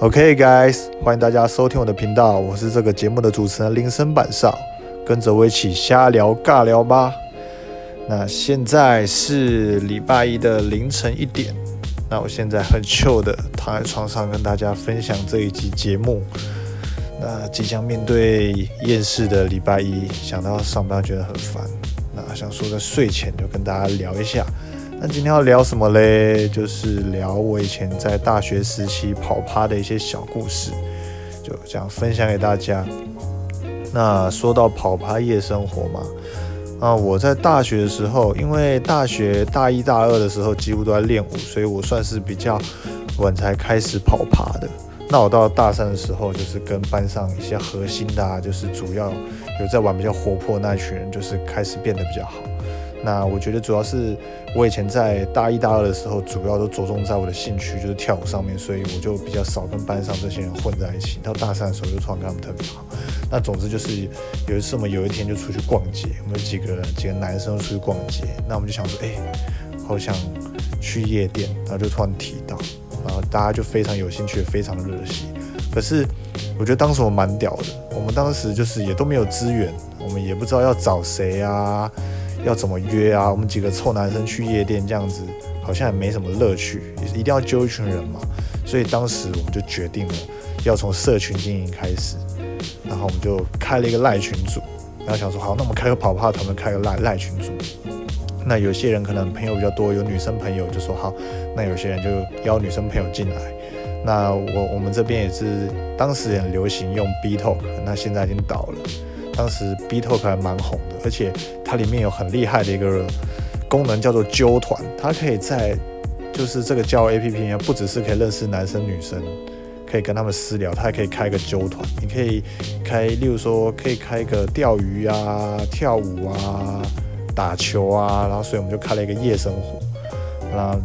OK guys，欢迎大家收听我的频道，我是这个节目的主持人林森板少，跟着我一起瞎聊尬聊吧。那现在是礼拜一的凌晨一点，那我现在很 chill 的躺在床上跟大家分享这一集节目。那即将面对厌世的礼拜一，想到上班觉得很烦，那想说在睡前就跟大家聊一下。那今天要聊什么嘞？就是聊我以前在大学时期跑趴的一些小故事，就这样分享给大家。那说到跑趴夜生活嘛，啊，我在大学的时候，因为大学大一大二的时候几乎都在练舞，所以我算是比较晚才开始跑趴的。那我到大三的时候，就是跟班上一些核心的，啊，就是主要有在玩比较活泼那一群人，就是开始变得比较好。那我觉得主要是我以前在大一、大二的时候，主要都着重在我的兴趣，就是跳舞上面，所以我就比较少跟班上这些人混在一起。到大三的时候，就突然跟他们特别好。那总之就是有一次我们有一天就出去逛街，我们几个几个男生出去逛街，那我们就想说，哎，好想去夜店，然后就突然提到，然后大家就非常有兴趣，非常的热心。可是我觉得当时我蛮屌的，我们当时就是也都没有资源，我们也不知道要找谁啊。要怎么约啊？我们几个臭男生去夜店这样子，好像也没什么乐趣，一定要揪一群人嘛。所以当时我们就决定了，要从社群经营开始，然后我们就开了一个赖群组，然后想说，好，那我们开个跑趴团，开个赖赖群组。那有些人可能朋友比较多，有女生朋友就说好，那有些人就邀女生朋友进来。那我我们这边也是当时很流行用 B Talk，那现在已经倒了。当时 B Talk 还蛮红的，而且它里面有很厉害的一个功能，叫做揪团。它可以在就是这个交友 APP 不只是可以认识男生女生，可以跟他们私聊，它还可以开个揪团。你可以开，例如说可以开个钓鱼啊、跳舞啊、打球啊，然后所以我们就开了一个夜生活，然后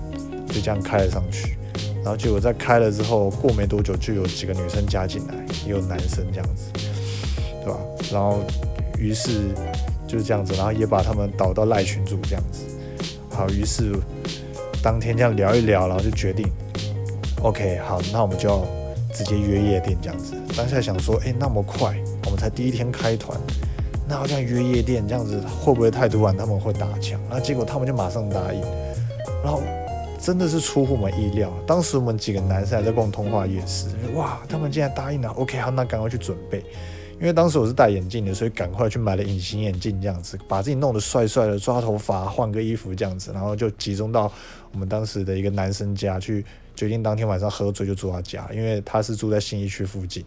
就这样开了上去。然后结果在开了之后，过没多久就有几个女生加进来，也有男生这样子。然后，于是就是这样子，然后也把他们导到赖群组这样子。好，于是当天这样聊一聊，然后就决定，OK，好，那我们就要直接约夜店这样子。当下想说，哎，那么快，我们才第一天开团，那好像约夜店这样子会不会太突然？他们会打枪？那结果他们就马上答应，然后真的是出乎我们意料。当时我们几个男生还在逛通话夜市，哇，他们竟然答应了。OK，好，那赶快去准备。因为当时我是戴眼镜的，所以赶快去买了隐形眼镜，这样子把自己弄得帅帅的，抓头发，换个衣服这样子，然后就集中到我们当时的一个男生家去，决定当天晚上喝醉就住他家，因为他是住在信义区附近，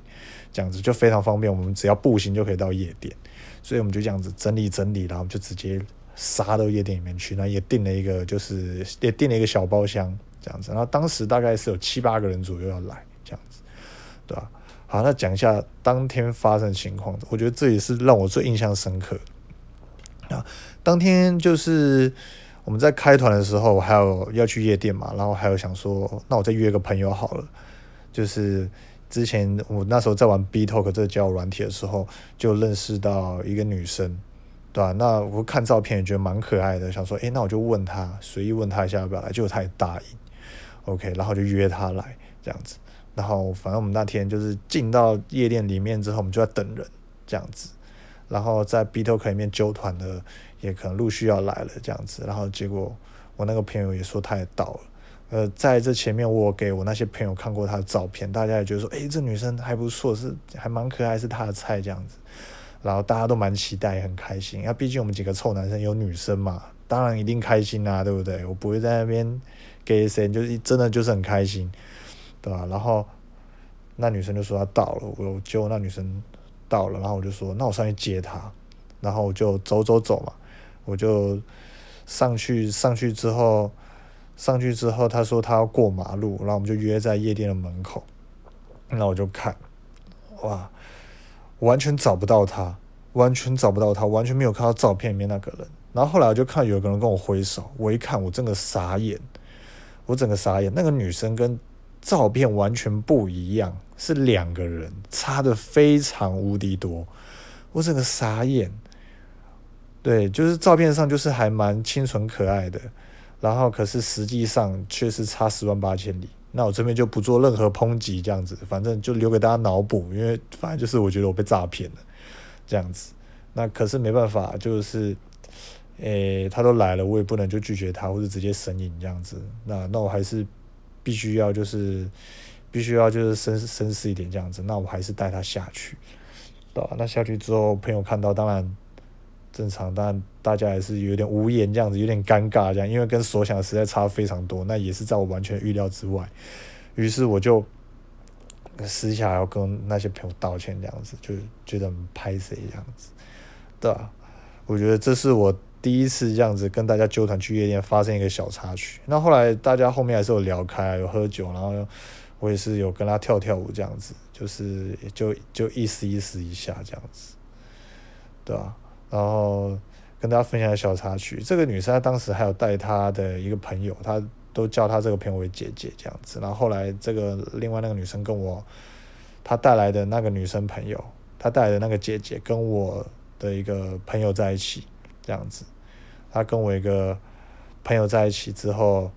这样子。就非常方便，我们只要步行就可以到夜店，所以我们就这样子整理整理，然后就直接杀到夜店里面去，然后也订了一个就是也订了一个小包厢这样子，然后当时大概是有七八个人左右要来这样子，对吧？好，那讲一下当天发生情况。我觉得这也是让我最印象深刻。啊，当天就是我们在开团的时候，还有要去夜店嘛，然后还有想说，那我再约个朋友好了。就是之前我那时候在玩 B Talk 这个交友软体的时候，就认识到一个女生，对吧？那我看照片也觉得蛮可爱的，想说，哎，那我就问她，随意问她一下要不要来，结果她也答应。OK，然后就约她来这样子。然后反正我们那天就是进到夜店里面之后，我们就在等人这样子。然后在 B Talk 里面揪团的也可能陆续要来了这样子。然后结果我那个朋友也说他也到了。呃，在这前面我给我那些朋友看过他的照片，大家也觉得说，哎，这女生还不错，是还蛮可爱，是他的菜这样子。然后大家都蛮期待，很开心。那毕竟我们几个臭男生有女生嘛，当然一定开心啊，对不对？我不会在那边给谁，就是真的就是很开心。对吧？然后那女生就说她到了，我结果那女生到了，然后我就说那我上去接她，然后我就走走走嘛，我就上去上去之后上去之后，她说她要过马路，然后我们就约在夜店的门口，那我就看，哇，完全找不到她，完全找不到她，完全没有看到照片里面那个人。然后后来我就看有个人跟我挥手，我一看我真的傻眼，我整个傻眼，那个女生跟。照片完全不一样，是两个人，差的非常无敌多，我整个傻眼。对，就是照片上就是还蛮清纯可爱的，然后可是实际上却是差十万八千里，那我这边就不做任何抨击，这样子，反正就留给大家脑补，因为反正就是我觉得我被诈骗了，这样子。那可是没办法，就是，诶，他都来了，我也不能就拒绝他，或者直接神隐这样子。那那我还是必须要就是，必须要就是绅绅士一点这样子。那我还是带他下去，对吧？那下去之后，朋友看到当然正常，当然大家还是有点无言这样子，有点尴尬这样，因为跟所想的实在差非常多。那也是在我完全预料之外。于是我就私下要跟那些朋友道歉这样子，就觉得拍谁这样子。对吧？我觉得这是我第一次这样子跟大家纠团去夜店，发生一个小插曲。那后来大家后面还是有聊开，有喝酒，然后我也是有跟他跳跳舞这样子，就是就就意思意思一下这样子，对吧？然后跟大家分享小插曲。这个女生她当时还有带她的一个朋友，她都叫她这个朋友为姐姐这样子。然后后来这个另外那个女生跟我，她带来的那个女生朋友，她带来的那个姐姐跟我。的一个朋友在一起，这样子，他跟我一个朋友在一起之后，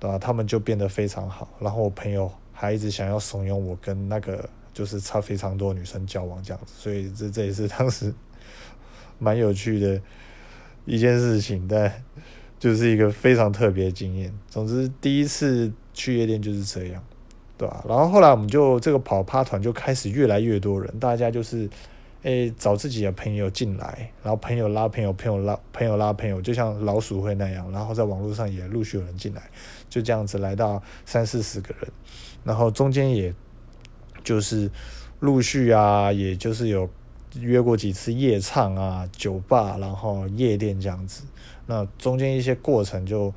对吧？他们就变得非常好。然后我朋友还一直想要怂恿我跟那个就是差非常多女生交往这样子，所以这这也是当时 蛮有趣的一件事情，但就是一个非常特别的经验。总之，第一次去夜店就是这样，对吧？然后后来我们就这个跑趴团就开始越来越多人，大家就是。诶，找自己的朋友进来，然后朋友拉朋友，朋友拉朋友拉朋友，就像老鼠会那样，然后在网络上也陆续有人进来，就这样子来到三四十个人，然后中间也就是陆续啊，也就是有约过几次夜唱啊、酒吧，然后夜店这样子，那中间一些过程就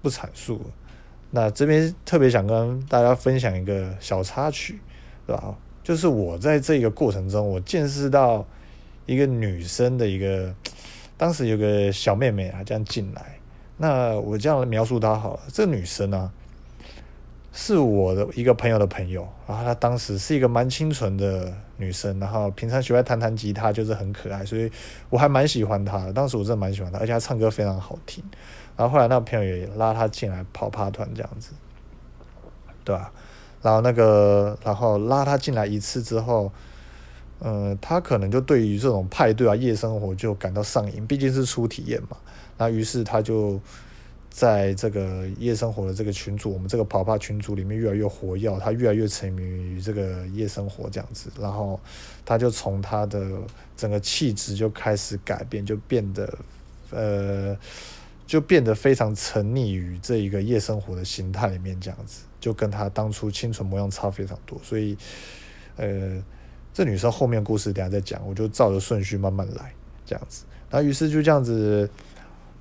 不阐述了。那这边特别想跟大家分享一个小插曲，对吧？就是我在这个过程中，我见识到一个女生的一个，当时有个小妹妹啊，这样进来。那我这样描述她好了，这女生呢，是我的一个朋友的朋友，然后她当时是一个蛮清纯的女生，然后平常喜欢弹弹吉他，就是很可爱，所以我还蛮喜欢她的。当时我真的蛮喜欢她，而且她唱歌非常好听。然后后来那个朋友也拉她进来跑趴团这样子，对吧？然后那个，然后拉他进来一次之后，嗯，他可能就对于这种派对啊、夜生活就感到上瘾，毕竟是初体验嘛。那于是他就在这个夜生活的这个群组，我们这个跑趴群组里面越来越活跃，他越来越沉迷于这个夜生活这样子。然后他就从他的整个气质就开始改变，就变得呃，就变得非常沉溺于这一个夜生活的形态里面这样子。就跟他当初清纯模样差非常多，所以，呃，这女生后面故事等下再讲，我就照着顺序慢慢来，这样子。然后于是就这样子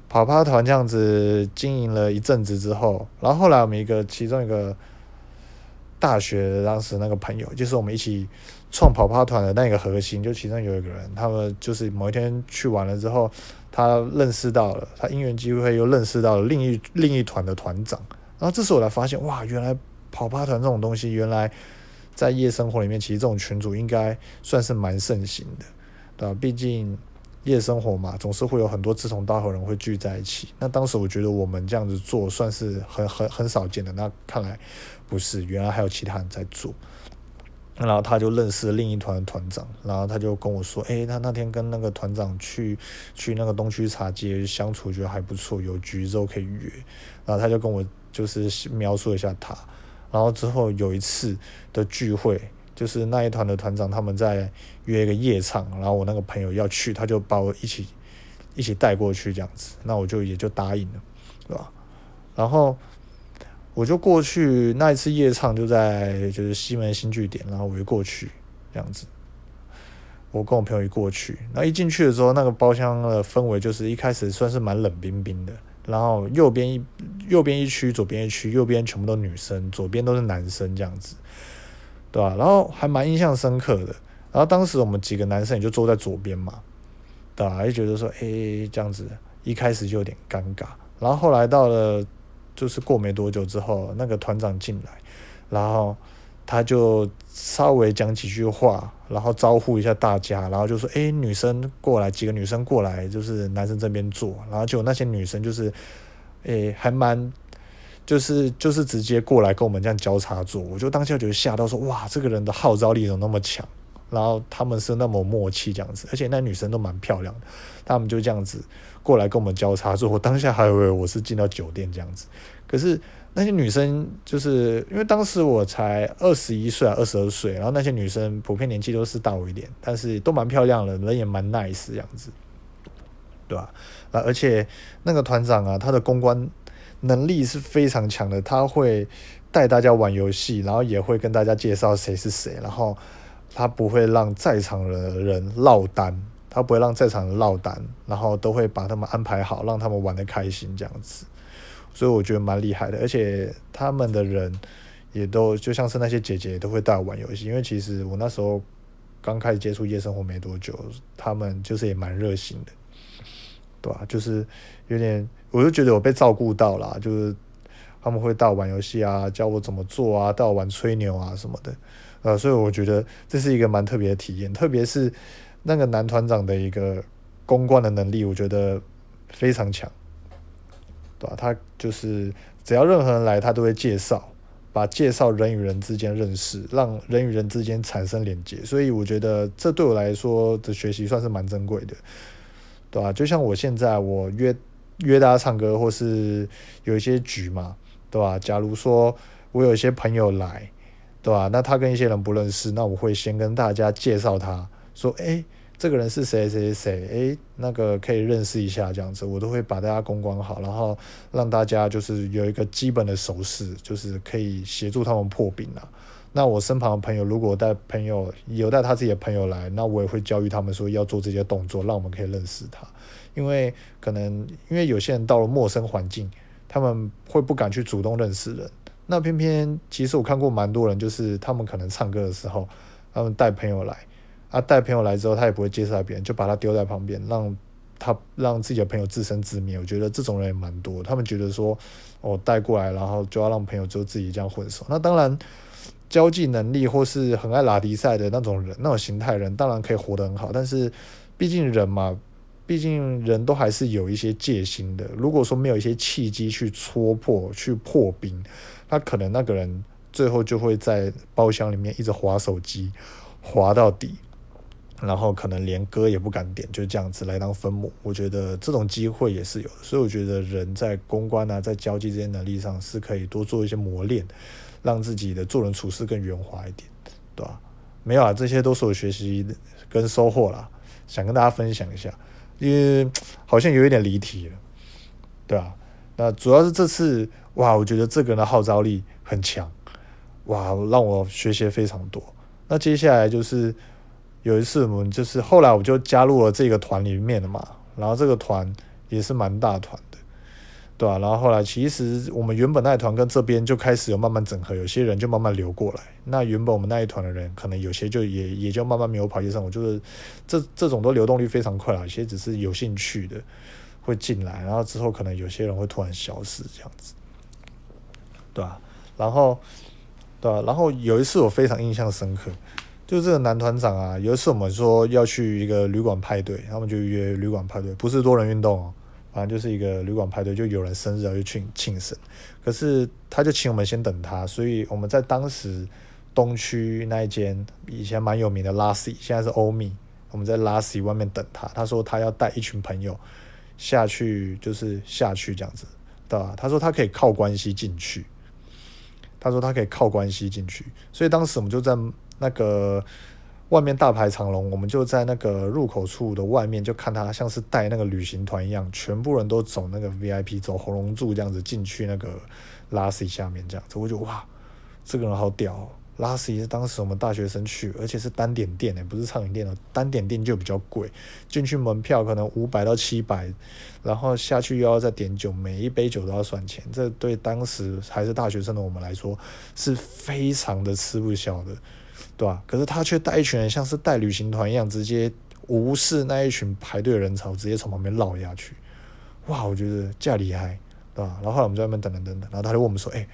跑趴团这样子经营了一阵子之后，然后后来我们一个其中一个大学当时那个朋友，就是我们一起创跑趴团的那个核心，就其中有一个人，他们就是某一天去玩了之后，他认识到了，他因缘机会又认识到了另一另一团的团长。然后这时候我才发现，哇，原来跑趴团这种东西，原来在夜生活里面，其实这种群组应该算是蛮盛行的，对吧？毕竟夜生活嘛，总是会有很多志同道合人会聚在一起。那当时我觉得我们这样子做算是很很很少见的，那看来不是，原来还有其他人在做。然后他就认识另一团团长，然后他就跟我说，诶，他那天跟那个团长去去那个东区茶街相处，觉得还不错，有局之后可以约。然后他就跟我。就是描述一下他，然后之后有一次的聚会，就是那一团的团长他们在约一个夜场，然后我那个朋友要去，他就把我一起一起带过去这样子，那我就也就答应了，对吧？然后我就过去那一次夜唱就在就是西门新据点，然后我就过去这样子，我跟我朋友一过去，那一进去的时候，那个包厢的氛围就是一开始算是蛮冷冰冰的。然后右边一右边一区，左边一区，右边全部都女生，左边都是男生这样子，对吧？然后还蛮印象深刻的。然后当时我们几个男生也就坐在左边嘛，对吧？就觉得说，哎，这样子一开始就有点尴尬。然后后来到了，就是过没多久之后，那个团长进来，然后。他就稍微讲几句话，然后招呼一下大家，然后就说：“哎，女生过来，几个女生过来，就是男生这边坐。”然后就那些女生就是，哎，还蛮就是就是直接过来跟我们这样交叉坐，我就当下觉得吓到说哇，这个人的号召力怎么那么强？然后他们是那么默契这样子，而且那女生都蛮漂亮的，他们就这样子过来跟我们交叉坐。我当下还以为我是进到酒店这样子，可是那些女生就是因为当时我才二十一岁啊，二十二岁，然后那些女生普遍年纪都是大我一点，但是都蛮漂亮的，人也蛮 nice 这样子，对吧？啊，而且那个团长啊，他的公关能力是非常强的，他会带大家玩游戏，然后也会跟大家介绍谁是谁，然后。他不会让在场的人落单，他不会让在场人落单，然后都会把他们安排好，让他们玩的开心这样子，所以我觉得蛮厉害的。而且他们的人也都就像是那些姐姐都会带我玩游戏，因为其实我那时候刚开始接触夜生活没多久，他们就是也蛮热心的，对吧？就是有点，我就觉得我被照顾到了，就是他们会带我玩游戏啊，教我怎么做啊，带我玩吹牛啊什么的。呃，所以我觉得这是一个蛮特别的体验，特别是那个男团长的一个公关的能力，我觉得非常强，对吧？他就是只要任何人来，他都会介绍，把介绍人与人之间认识，让人与人之间产生连接。所以我觉得这对我来说的学习算是蛮珍贵的，对吧？就像我现在我约约大家唱歌，或是有一些局嘛，对吧？假如说我有一些朋友来。对吧？那他跟一些人不认识，那我会先跟大家介绍他，说，哎，这个人是谁谁谁，哎，那个可以认识一下这样子，我都会把大家公关好，然后让大家就是有一个基本的手势，就是可以协助他们破冰啊。那我身旁的朋友如果带朋友有带他自己的朋友来，那我也会教育他们说要做这些动作，让我们可以认识他。因为可能因为有些人到了陌生环境，他们会不敢去主动认识人。那偏偏，其实我看过蛮多人，就是他们可能唱歌的时候，他们带朋友来，啊，带朋友来之后，他也不会介绍别人，就把他丢在旁边，让他让自己的朋友自生自灭。我觉得这种人也蛮多，他们觉得说，我带过来，然后就要让朋友就自己这样混熟。那当然，交际能力或是很爱拉迪赛的那种人，那种形态人，当然可以活得很好。但是，毕竟人嘛，毕竟人都还是有一些戒心的。如果说没有一些契机去戳破、去破冰。他可能那个人最后就会在包厢里面一直划手机，划到底，然后可能连歌也不敢点，就这样子来当分母。我觉得这种机会也是有的，所以我觉得人在公关啊，在交际这些能力上是可以多做一些磨练，让自己的做人处事更圆滑一点，对吧？没有啊，这些都是我学习跟收获啦，想跟大家分享一下，因为好像有一点离题了，对吧？那主要是这次。哇，我觉得这个人的号召力很强，哇，让我学习非常多。那接下来就是有一次，我们就是后来我就加入了这个团里面的嘛，然后这个团也是蛮大团的，对吧？然后后来其实我们原本那一团跟这边就开始有慢慢整合，有些人就慢慢流过来。那原本我们那一团的人，可能有些就也也就慢慢没有跑街上。我就是这这种都流动率非常快啊，有些只是有兴趣的会进来，然后之后可能有些人会突然消失这样子。对吧？然后，对吧？然后有一次我非常印象深刻，就这个男团长啊，有一次我们说要去一个旅馆派对，他们就约旅馆派对，不是多人运动哦，反正就是一个旅馆派对，就有人生日要去庆庆生，可是他就请我们先等他，所以我们在当时东区那一间以前蛮有名的拉 C，现在是欧米，我们在拉 C 外面等他，他说他要带一群朋友下去，就是下去这样子，对吧？他说他可以靠关系进去。他说他可以靠关系进去，所以当时我们就在那个外面大排长龙，我们就在那个入口处的外面就看他像是带那个旅行团一样，全部人都走那个 VIP，走红龙柱这样子进去那个拉 C 下面这样子，我就哇，这个人好屌。哦拉斯是当时我们大学生去，而且是单点店诶，不是畅饮店哦。单点店就比较贵，进去门票可能五百到七百，然后下去又要再点酒，每一杯酒都要算钱。这对当时还是大学生的我们来说，是非常的吃不消的，对吧？可是他却带一群人，像是带旅行团一样，直接无视那一群排队的人潮，直接从旁边绕下去。哇，我觉得这样厉害，对吧？然后后来我们在外面等等等等，然后他就问我们说：“哎，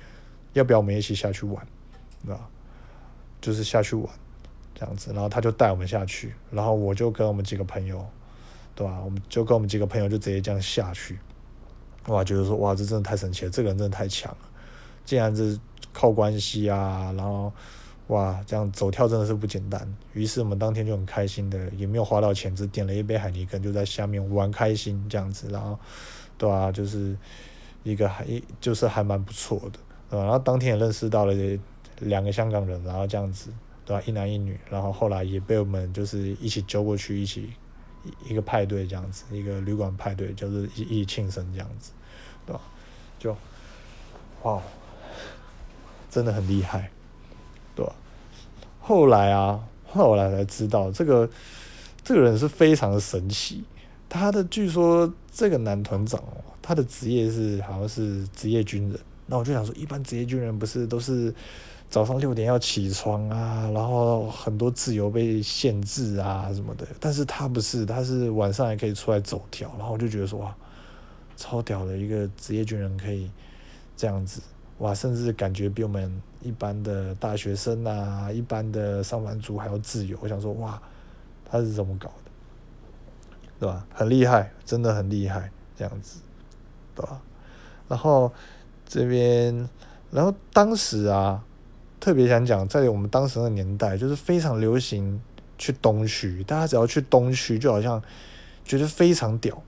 要不要我们一起下去玩？”对吧？就是下去玩，这样子，然后他就带我们下去，然后我就跟我们几个朋友，对吧？我们就跟我们几个朋友就直接这样下去，哇，觉得说哇，这真的太神奇了，这个人真的太强了，竟然是靠关系啊，然后哇，这样走跳真的是不简单。于是我们当天就很开心的，也没有花到钱，只点了一杯海尼根，就在下面玩开心这样子，然后对啊，就是一个还就是还蛮不错的，对吧？然后当天也认识到了两个香港人，然后这样子，对吧？一男一女，然后后来也被我们就是一起揪过去，一起一个派对这样子，一个旅馆派对，就是一起庆生这样子，对吧？就哇。真的很厉害，对吧？后来啊，后来才知道这个这个人是非常的神奇。他的据说这个男团长哦，他的职业是好像是职业军人。那我就想说，一般职业军人不是都是早上六点要起床啊，然后很多自由被限制啊什么的。但是他不是，他是晚上也可以出来走跳。然后我就觉得说哇，超屌的一个职业军人可以这样子。哇，甚至感觉比我们一般的大学生啊，一般的上班族还要自由。我想说，哇，他是怎么搞的，对吧？很厉害，真的很厉害，这样子，对吧？然后这边，然后当时啊，特别想讲，在我们当时的年代，就是非常流行去东区，大家只要去东区，就好像觉得非常屌，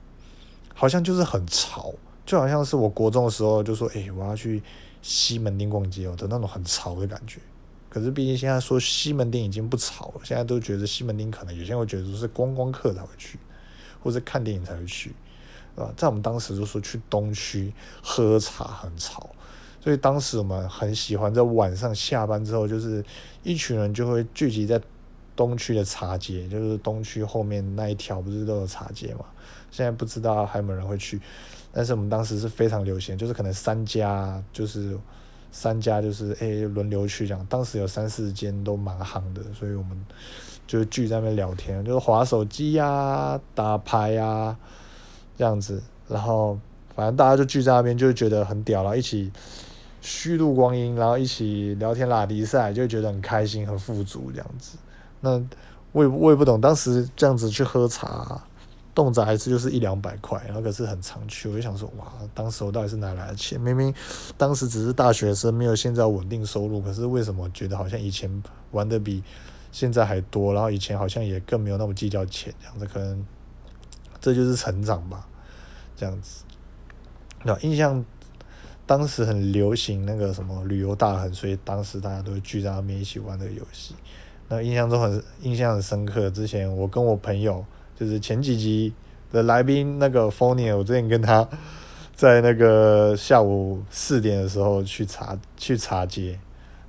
好像就是很潮，就好像是我国中的时候就说，哎，我要去。西门町逛街哦的那种很潮的感觉，可是毕竟现在说西门町已经不潮了，现在都觉得西门町可能有些人会觉得是观光客才会去，或者看电影才会去，啊？在我们当时就说去东区喝茶很潮，所以当时我们很喜欢在晚上下班之后，就是一群人就会聚集在东区的茶街，就是东区后面那一条不是都有茶街嘛？现在不知道还有没有人会去。但是我们当时是非常流行，就是可能三家，就是三家，就是诶轮流去这样。当时有三四间都蛮夯的，所以我们就聚在那边聊天，就是划手机呀、打牌呀这样子。然后反正大家就聚在那边，就觉得很屌了，一起虚度光阴，然后一起聊天拉迪赛，就觉得很开心、很富足这样子。那我也我也不懂，当时这样子去喝茶。动辄还是就是一两百块，然后可是很常去，我就想说，哇，当时我到底是哪来的钱？明明当时只是大学生，没有现在稳定收入，可是为什么觉得好像以前玩的比现在还多？然后以前好像也更没有那么计较钱，这样子可能这就是成长吧，这样子。那印象当时很流行那个什么旅游大亨，所以当时大家都聚在那边一起玩这个游戏。那印象中很印象很深刻，之前我跟我朋友。就是前几集的来宾那个 f o n i 我之前跟他在那个下午四点的时候去茶去茶街，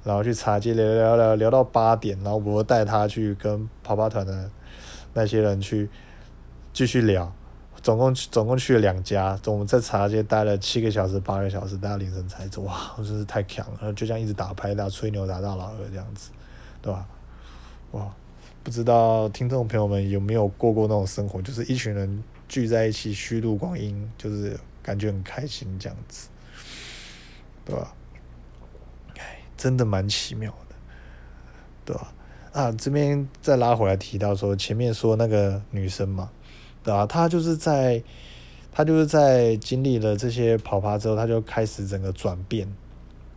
然后去茶街聊聊聊聊到八点，然后我带他去跟跑跑团的那些人去继续聊，总共总共去了两家，总我们在茶街待了七个小时八个小时，待到凌晨才走，哇，我真是太强了，就这样一直打牌打吹牛打到老二这样子，对吧？哇！不知道听众朋友们有没有过过那种生活，就是一群人聚在一起虚度光阴，就是感觉很开心这样子，对吧？哎，真的蛮奇妙的，对吧？啊，这边再拉回来提到说，前面说那个女生嘛，对吧？她就是在她就是在经历了这些跑趴之后，她就开始整个转变，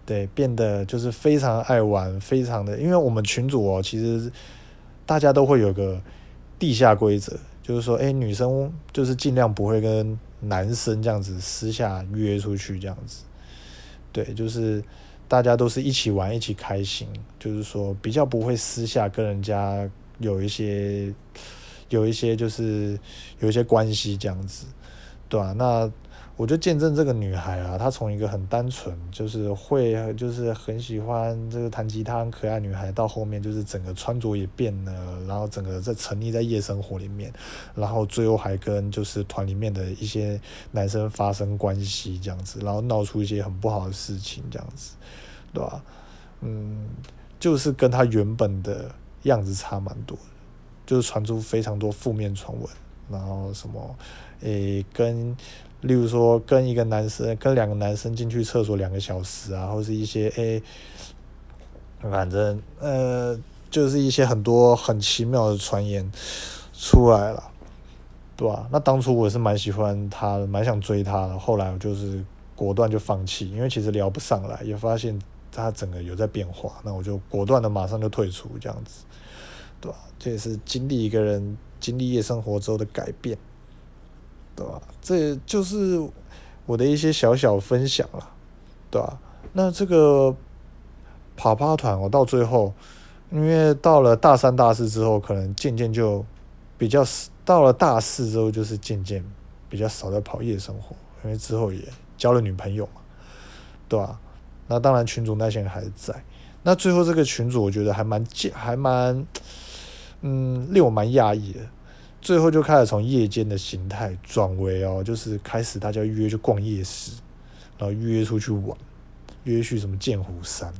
对，变得就是非常爱玩，非常的，因为我们群主哦，其实。大家都会有个地下规则，就是说，哎，女生就是尽量不会跟男生这样子私下约出去这样子，对，就是大家都是一起玩，一起开心，就是说比较不会私下跟人家有一些有一些就是有一些关系这样子，对吧？那。我就见证这个女孩啊，她从一个很单纯，就是会，就是很喜欢这个弹吉他、可爱女孩，到后面就是整个穿着也变了，然后整个在沉溺在夜生活里面，然后最后还跟就是团里面的一些男生发生关系这样子，然后闹出一些很不好的事情这样子，对吧？嗯，就是跟她原本的样子差蛮多，就是传出非常多负面传闻，然后什么，诶，跟。例如说，跟一个男生，跟两个男生进去厕所两个小时啊，或是一些诶，反正呃，就是一些很多很奇妙的传言出来了，对吧？那当初我是蛮喜欢他，蛮想追他的，后来我就是果断就放弃，因为其实聊不上来，也发现他整个有在变化，那我就果断的马上就退出这样子，对吧？这也是经历一个人经历夜生活之后的改变，对吧？这就是我的一些小小分享了，对吧？那这个跑趴团，我到最后，因为到了大三、大四之后，可能渐渐就比较到了大四之后，就是渐渐比较少在跑夜生活，因为之后也。交了女朋友嘛，对吧？那当然群主那些人还在。那最后这个群主，我觉得还蛮还蛮，嗯，令我蛮讶异的。最后就开始从夜间的形态转为哦，就是开始大家约去逛夜市，然后约出去玩，约去什么剑湖山，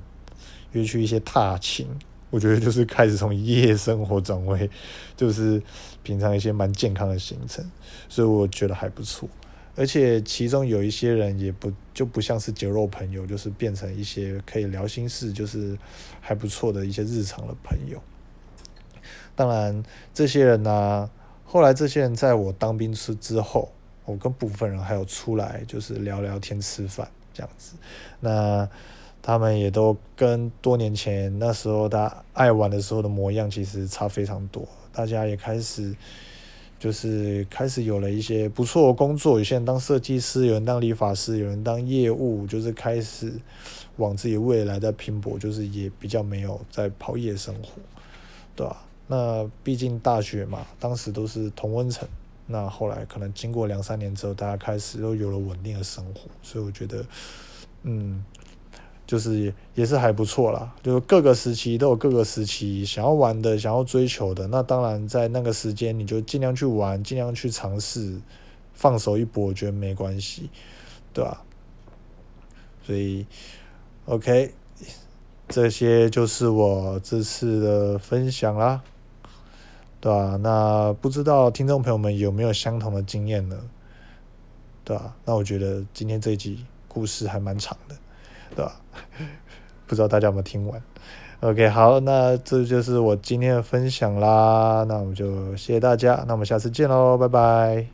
约去一些踏青。我觉得就是开始从夜生活转为，就是平常一些蛮健康的行程，所以我觉得还不错。而且其中有一些人也不就不像是酒肉朋友，就是变成一些可以聊心事，就是还不错的一些日常的朋友。当然，这些人呢，后来这些人在我当兵之之后，我跟部分人还有出来，就是聊聊天、吃饭这样子。那他们也都跟多年前那时候他爱玩的时候的模样，其实差非常多。大家也开始。就是开始有了一些不错的工作，有些人当设计师，有人当理发师，有人当业务，就是开始往自己未来在拼搏，就是也比较没有在跑夜生活，对吧？那毕竟大学嘛，当时都是同温层，那后来可能经过两三年之后，大家开始都有了稳定的生活，所以我觉得，嗯。就是也是还不错啦，就是各个时期都有各个时期想要玩的、想要追求的。那当然在那个时间，你就尽量去玩，尽量去尝试，放手一搏，我觉得没关系，对吧？所以，OK，这些就是我这次的分享啦，对吧？那不知道听众朋友们有没有相同的经验呢？对吧？那我觉得今天这一集故事还蛮长的。对吧？不知道大家有没有听完？OK，好，那这就是我今天的分享啦。那我们就谢谢大家，那我们下次见喽，拜拜。